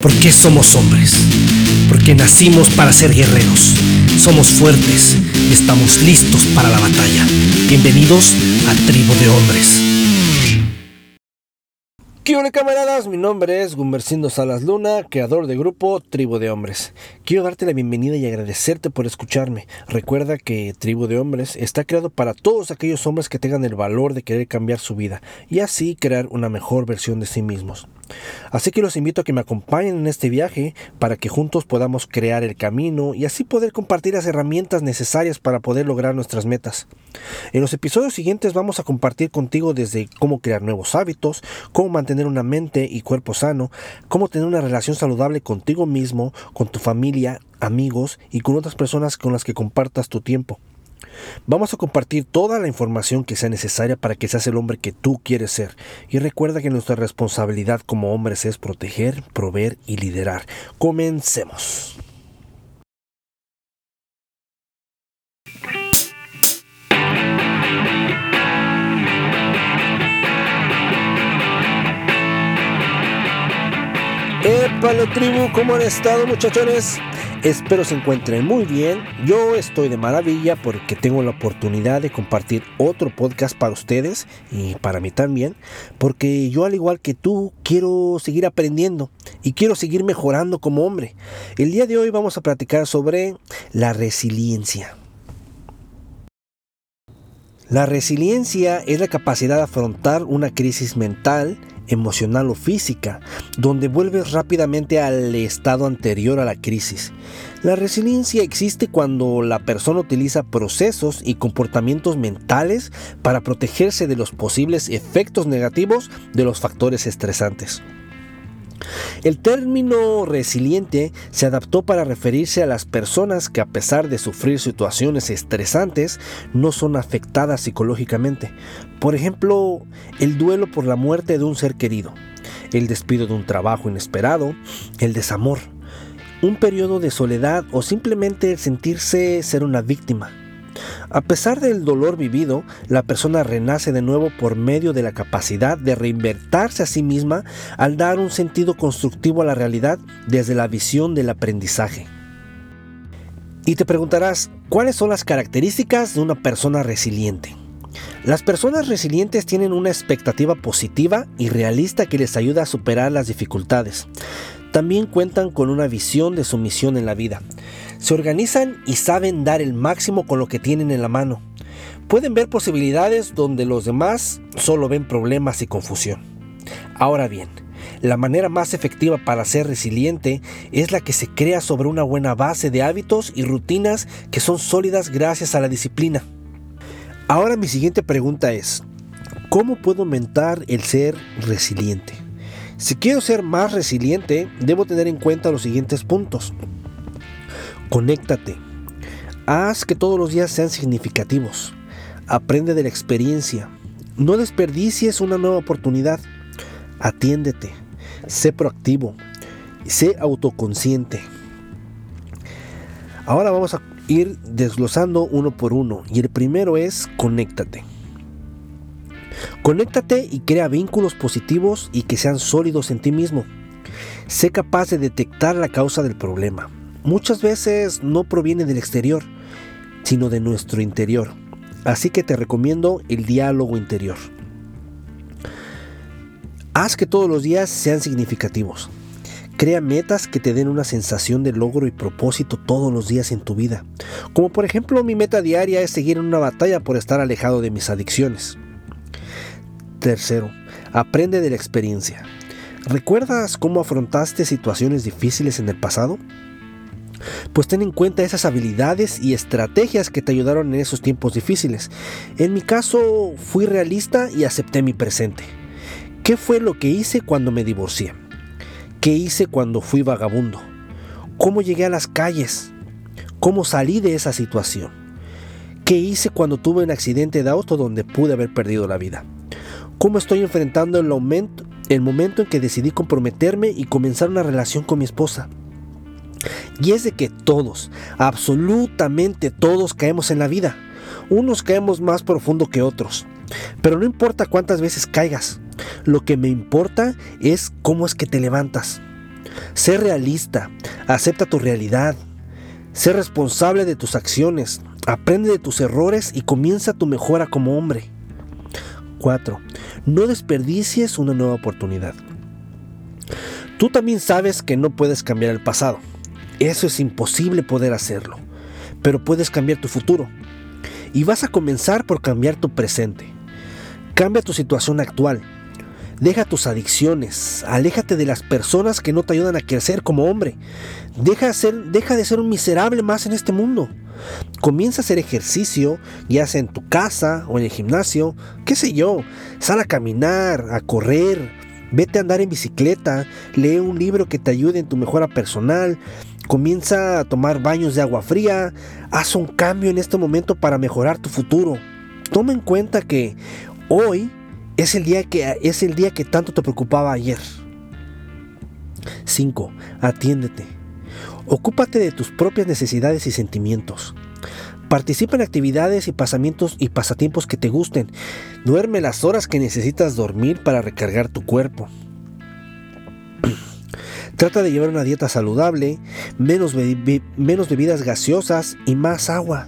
¿Por qué somos hombres? Porque nacimos para ser guerreros. Somos fuertes y estamos listos para la batalla. Bienvenidos a Tribu de Hombres. ¿Qué hola camaradas? Mi nombre es Gumbercindo Salas Luna, creador del grupo Tribu de Hombres. Quiero darte la bienvenida y agradecerte por escucharme. Recuerda que Tribu de Hombres está creado para todos aquellos hombres que tengan el valor de querer cambiar su vida y así crear una mejor versión de sí mismos. Así que los invito a que me acompañen en este viaje para que juntos podamos crear el camino y así poder compartir las herramientas necesarias para poder lograr nuestras metas. En los episodios siguientes vamos a compartir contigo desde cómo crear nuevos hábitos, cómo mantener una mente y cuerpo sano, cómo tener una relación saludable contigo mismo, con tu familia, amigos y con otras personas con las que compartas tu tiempo. Vamos a compartir toda la información que sea necesaria para que seas el hombre que tú quieres ser. Y recuerda que nuestra responsabilidad como hombres es proteger, proveer y liderar. Comencemos. ¡Épale tribu! ¿Cómo han estado muchachones? Espero se encuentren muy bien. Yo estoy de maravilla porque tengo la oportunidad de compartir otro podcast para ustedes y para mí también. Porque yo al igual que tú quiero seguir aprendiendo y quiero seguir mejorando como hombre. El día de hoy vamos a platicar sobre la resiliencia. La resiliencia es la capacidad de afrontar una crisis mental emocional o física, donde vuelves rápidamente al estado anterior a la crisis. La resiliencia existe cuando la persona utiliza procesos y comportamientos mentales para protegerse de los posibles efectos negativos de los factores estresantes. El término resiliente se adaptó para referirse a las personas que a pesar de sufrir situaciones estresantes no son afectadas psicológicamente. Por ejemplo, el duelo por la muerte de un ser querido, el despido de un trabajo inesperado, el desamor, un periodo de soledad o simplemente el sentirse ser una víctima. A pesar del dolor vivido, la persona renace de nuevo por medio de la capacidad de reinvertirse a sí misma al dar un sentido constructivo a la realidad desde la visión del aprendizaje. Y te preguntarás, ¿cuáles son las características de una persona resiliente? Las personas resilientes tienen una expectativa positiva y realista que les ayuda a superar las dificultades. También cuentan con una visión de su misión en la vida. Se organizan y saben dar el máximo con lo que tienen en la mano. Pueden ver posibilidades donde los demás solo ven problemas y confusión. Ahora bien, la manera más efectiva para ser resiliente es la que se crea sobre una buena base de hábitos y rutinas que son sólidas gracias a la disciplina. Ahora mi siguiente pregunta es, ¿cómo puedo aumentar el ser resiliente? Si quiero ser más resiliente, debo tener en cuenta los siguientes puntos. Conéctate. Haz que todos los días sean significativos. Aprende de la experiencia. No desperdicies una nueva oportunidad. Atiéndete. Sé proactivo. Sé autoconsciente. Ahora vamos a ir desglosando uno por uno. Y el primero es conéctate. Conéctate y crea vínculos positivos y que sean sólidos en ti mismo. Sé capaz de detectar la causa del problema muchas veces no proviene del exterior, sino de nuestro interior. Así que te recomiendo el diálogo interior. Haz que todos los días sean significativos. Crea metas que te den una sensación de logro y propósito todos los días en tu vida. Como por ejemplo mi meta diaria es seguir en una batalla por estar alejado de mis adicciones. Tercero, aprende de la experiencia. ¿Recuerdas cómo afrontaste situaciones difíciles en el pasado? pues ten en cuenta esas habilidades y estrategias que te ayudaron en esos tiempos difíciles. En mi caso, fui realista y acepté mi presente. ¿Qué fue lo que hice cuando me divorcié? ¿Qué hice cuando fui vagabundo? ¿Cómo llegué a las calles? ¿Cómo salí de esa situación? ¿Qué hice cuando tuve un accidente de auto donde pude haber perdido la vida? ¿Cómo estoy enfrentando el, momento, el momento en que decidí comprometerme y comenzar una relación con mi esposa? Y es de que todos, absolutamente todos caemos en la vida. Unos caemos más profundo que otros. Pero no importa cuántas veces caigas, lo que me importa es cómo es que te levantas. Sé realista, acepta tu realidad, sé responsable de tus acciones, aprende de tus errores y comienza tu mejora como hombre. 4. No desperdicies una nueva oportunidad. Tú también sabes que no puedes cambiar el pasado. Eso es imposible poder hacerlo. Pero puedes cambiar tu futuro. Y vas a comenzar por cambiar tu presente. Cambia tu situación actual. Deja tus adicciones, aléjate de las personas que no te ayudan a crecer como hombre. Deja, deja de ser un miserable más en este mundo. Comienza a hacer ejercicio, ya sea en tu casa o en el gimnasio, qué sé yo. Sal a caminar, a correr, vete a andar en bicicleta, lee un libro que te ayude en tu mejora personal, comienza a tomar baños de agua fría, haz un cambio en este momento para mejorar tu futuro. Toma en cuenta que hoy es el día que, es el día que tanto te preocupaba ayer. 5. Atiéndete. Ocúpate de tus propias necesidades y sentimientos. Participa en actividades y pasamientos y pasatiempos que te gusten. Duerme las horas que necesitas dormir para recargar tu cuerpo. Trata de llevar una dieta saludable, menos, menos, bebidas gaseosas y más agua,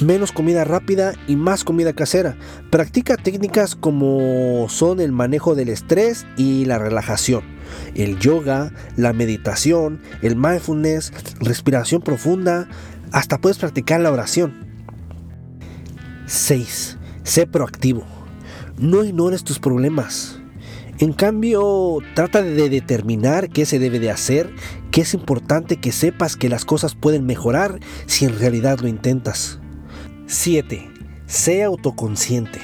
menos comida rápida y más comida casera. Practica técnicas como son el manejo del estrés y la relajación, el yoga, la meditación, el mindfulness, respiración profunda, hasta puedes practicar la oración. 6. Sé proactivo. No ignores tus problemas. En cambio, trata de determinar qué se debe de hacer, que es importante que sepas que las cosas pueden mejorar si en realidad lo intentas. 7. Sé autoconsciente.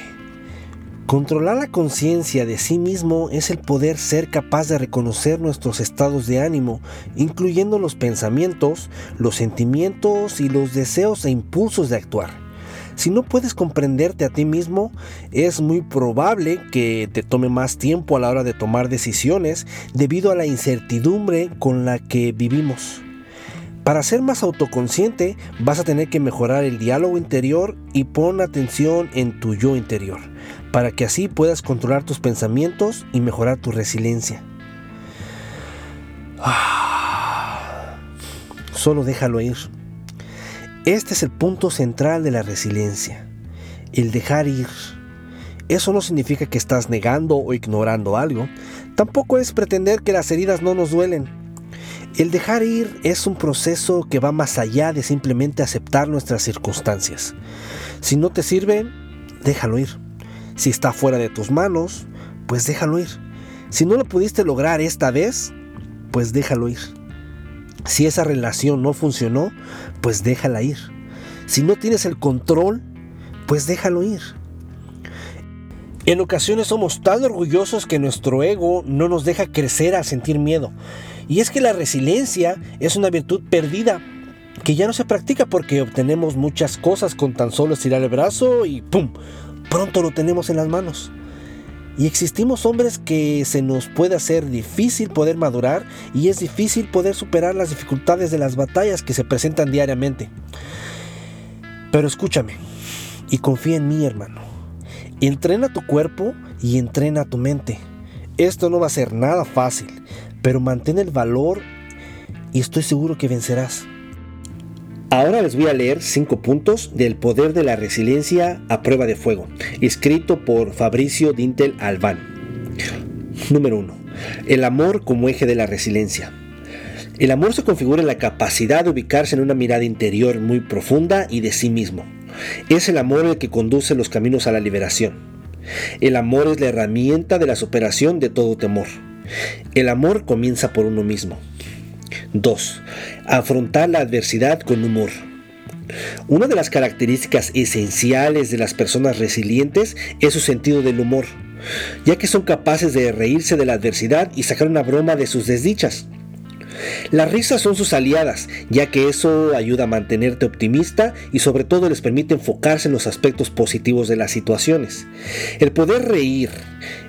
Controlar la conciencia de sí mismo es el poder ser capaz de reconocer nuestros estados de ánimo, incluyendo los pensamientos, los sentimientos y los deseos e impulsos de actuar. Si no puedes comprenderte a ti mismo, es muy probable que te tome más tiempo a la hora de tomar decisiones debido a la incertidumbre con la que vivimos. Para ser más autoconsciente vas a tener que mejorar el diálogo interior y pon atención en tu yo interior para que así puedas controlar tus pensamientos y mejorar tu resiliencia. Ah, solo déjalo ir. Este es el punto central de la resiliencia, el dejar ir. Eso no significa que estás negando o ignorando algo, tampoco es pretender que las heridas no nos duelen. El dejar ir es un proceso que va más allá de simplemente aceptar nuestras circunstancias. Si no te sirve, déjalo ir. Si está fuera de tus manos, pues déjalo ir. Si no lo pudiste lograr esta vez, pues déjalo ir. Si esa relación no funcionó, pues déjala ir. Si no tienes el control, pues déjalo ir. En ocasiones somos tan orgullosos que nuestro ego no nos deja crecer a sentir miedo. Y es que la resiliencia es una virtud perdida que ya no se practica porque obtenemos muchas cosas con tan solo estirar el brazo y ¡pum! pronto lo tenemos en las manos. Y existimos hombres que se nos puede hacer difícil poder madurar y es difícil poder superar las dificultades de las batallas que se presentan diariamente. Pero escúchame y confía en mí, hermano. Entrena tu cuerpo y entrena tu mente. Esto no va a ser nada fácil, pero mantén el valor y estoy seguro que vencerás. Ahora les voy a leer cinco puntos del poder de la resiliencia a prueba de fuego, escrito por Fabricio Dintel Albán. Número 1. El amor como eje de la resiliencia. El amor se configura en la capacidad de ubicarse en una mirada interior muy profunda y de sí mismo. Es el amor el que conduce los caminos a la liberación. El amor es la herramienta de la superación de todo temor. El amor comienza por uno mismo. 2. Afrontar la adversidad con humor. Una de las características esenciales de las personas resilientes es su sentido del humor, ya que son capaces de reírse de la adversidad y sacar una broma de sus desdichas. Las risas son sus aliadas, ya que eso ayuda a mantenerte optimista y sobre todo les permite enfocarse en los aspectos positivos de las situaciones. El poder reír,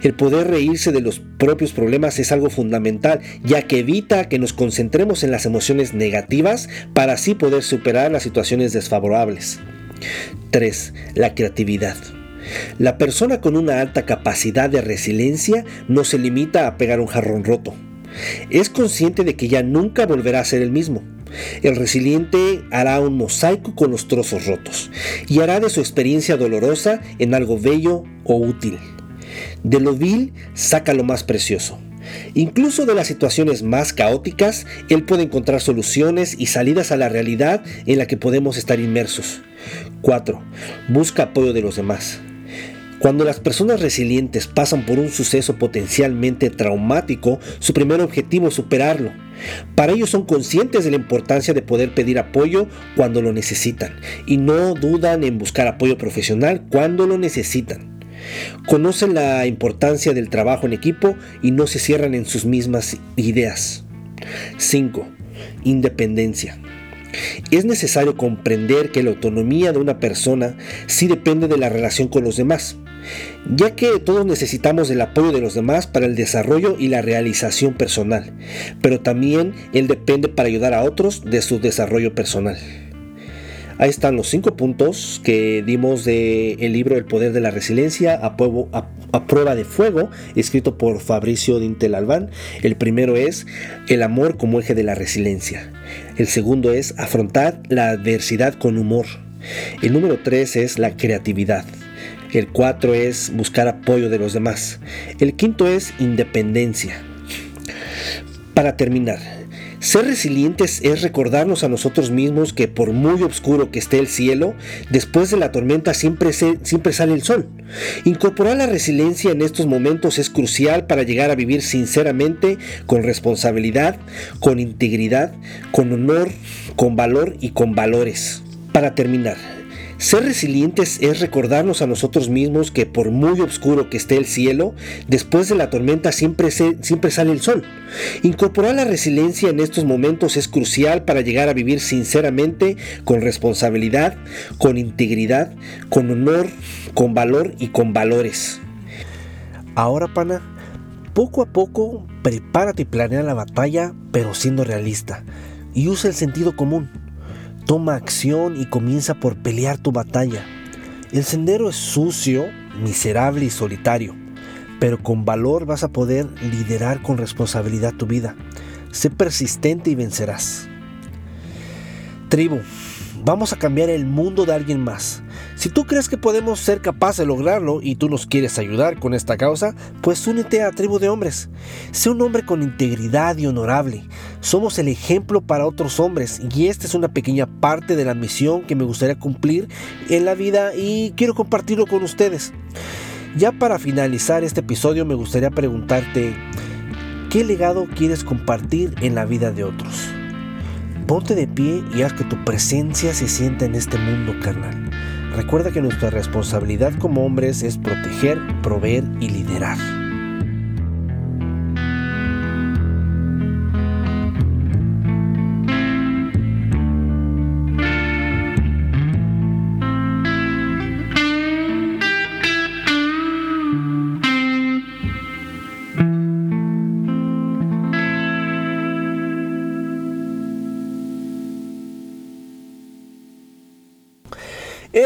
el poder reírse de los propios problemas es algo fundamental, ya que evita que nos concentremos en las emociones negativas para así poder superar las situaciones desfavorables. 3. La creatividad. La persona con una alta capacidad de resiliencia no se limita a pegar un jarrón roto Es consciente de que ya nunca volverá a ser el mismo. El resiliente hará un mosaico con los trozos rotos y hará de su experiencia dolorosa en algo bello o útil. De lo vil saca lo más precioso. Incluso de las situaciones más caóticas, él puede encontrar soluciones y salidas a la realidad en la que podemos estar inmersos. 4. Busca apoyo de los demás. Cuando las personas resilientes pasan por un suceso potencialmente traumático, su primer objetivo es superarlo. Para ello son conscientes de la importancia de poder pedir apoyo cuando lo necesitan y no dudan en buscar apoyo profesional cuando lo necesitan. Conocen la importancia del trabajo en equipo y no se cierran en sus mismas ideas. 5. Independencia. Es necesario comprender que la autonomía de una persona sí depende de la relación con los demás ya que todos necesitamos el apoyo de los demás para el desarrollo y la realización personal, pero también Él depende para ayudar a otros de su desarrollo personal. Ahí están los cinco puntos que dimos del el libro El Poder de la Resiliencia a, prueba de fuego, escrito por Fabricio Dintel Albán. El primero es el amor como eje de la resiliencia. El segundo es afrontar la adversidad con humor. El número tres es la creatividad. El cuatro es buscar apoyo de los demás. El quinto es independencia. Para terminar, ser resilientes es recordarnos a nosotros mismos que por muy oscuro que esté el cielo, después de la tormenta siempre, siempre sale el sol. Incorporar la resiliencia en estos momentos es crucial para llegar a vivir sinceramente, con responsabilidad, con integridad, con honor, con valor y con valores. Para terminar, ser resilientes es recordarnos a nosotros mismos que por muy oscuro que esté el cielo, después de la tormenta siempre, siempre sale el sol. Incorporar la resiliencia en estos momentos es crucial para llegar a vivir sinceramente, con responsabilidad, con integridad, con honor, con valor y con valores. Ahora, pana, poco a poco prepárate y planea la batalla, pero siendo realista. Y usa el sentido común. Toma acción y comienza por pelear tu batalla. El sendero es sucio, miserable y solitario, pero con valor vas a poder liderar con responsabilidad tu vida. Sé persistente y vencerás. Tribu, vamos a cambiar el mundo de alguien más. Si tú crees que podemos ser capaces de lograrlo y tú nos quieres ayudar con esta causa, pues únete a Tribu de Hombres. Sé un hombre con integridad y honorable. Somos el ejemplo para otros hombres y esta es una pequeña parte de la misión que me gustaría cumplir en la vida y quiero compartirlo con ustedes. Ya para finalizar este episodio me gustaría preguntarte, ¿qué legado quieres compartir en la vida de otros? Ponte de pie y haz que tu presencia se sienta en este mundo carnal. Recuerda que nuestra responsabilidad como hombres es proteger, proveer y liderar.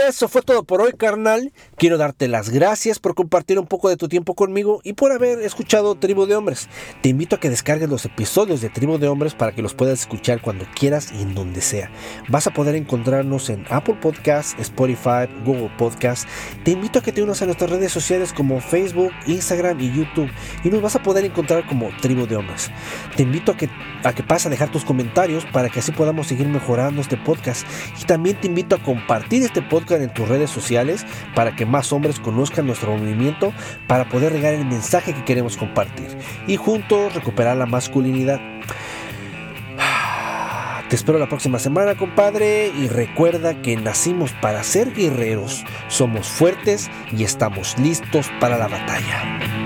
Eso fue todo por hoy, carnal. Quiero darte las gracias por compartir un poco de tu tiempo conmigo y por haber escuchado Tribu de Hombres. Te invito a que descargues los episodios de Tribu de Hombres para que los puedas escuchar cuando quieras y en donde sea. Vas a poder encontrarnos en Apple Podcasts, Spotify, Google Podcasts. Te invito a que te unas a nuestras redes sociales como Facebook, Instagram y YouTube y nos vas a poder encontrar como Tribu de Hombres. Te invito a que, a que pases a dejar tus comentarios para que así podamos seguir mejorando este podcast y también te invito a compartir este podcast en tus redes sociales para que más hombres conozcan nuestro movimiento para poder regar el mensaje que queremos compartir y juntos recuperar la masculinidad. Te espero la próxima semana, compadre, y recuerda que nacimos para ser guerreros, somos fuertes y estamos listos para la batalla.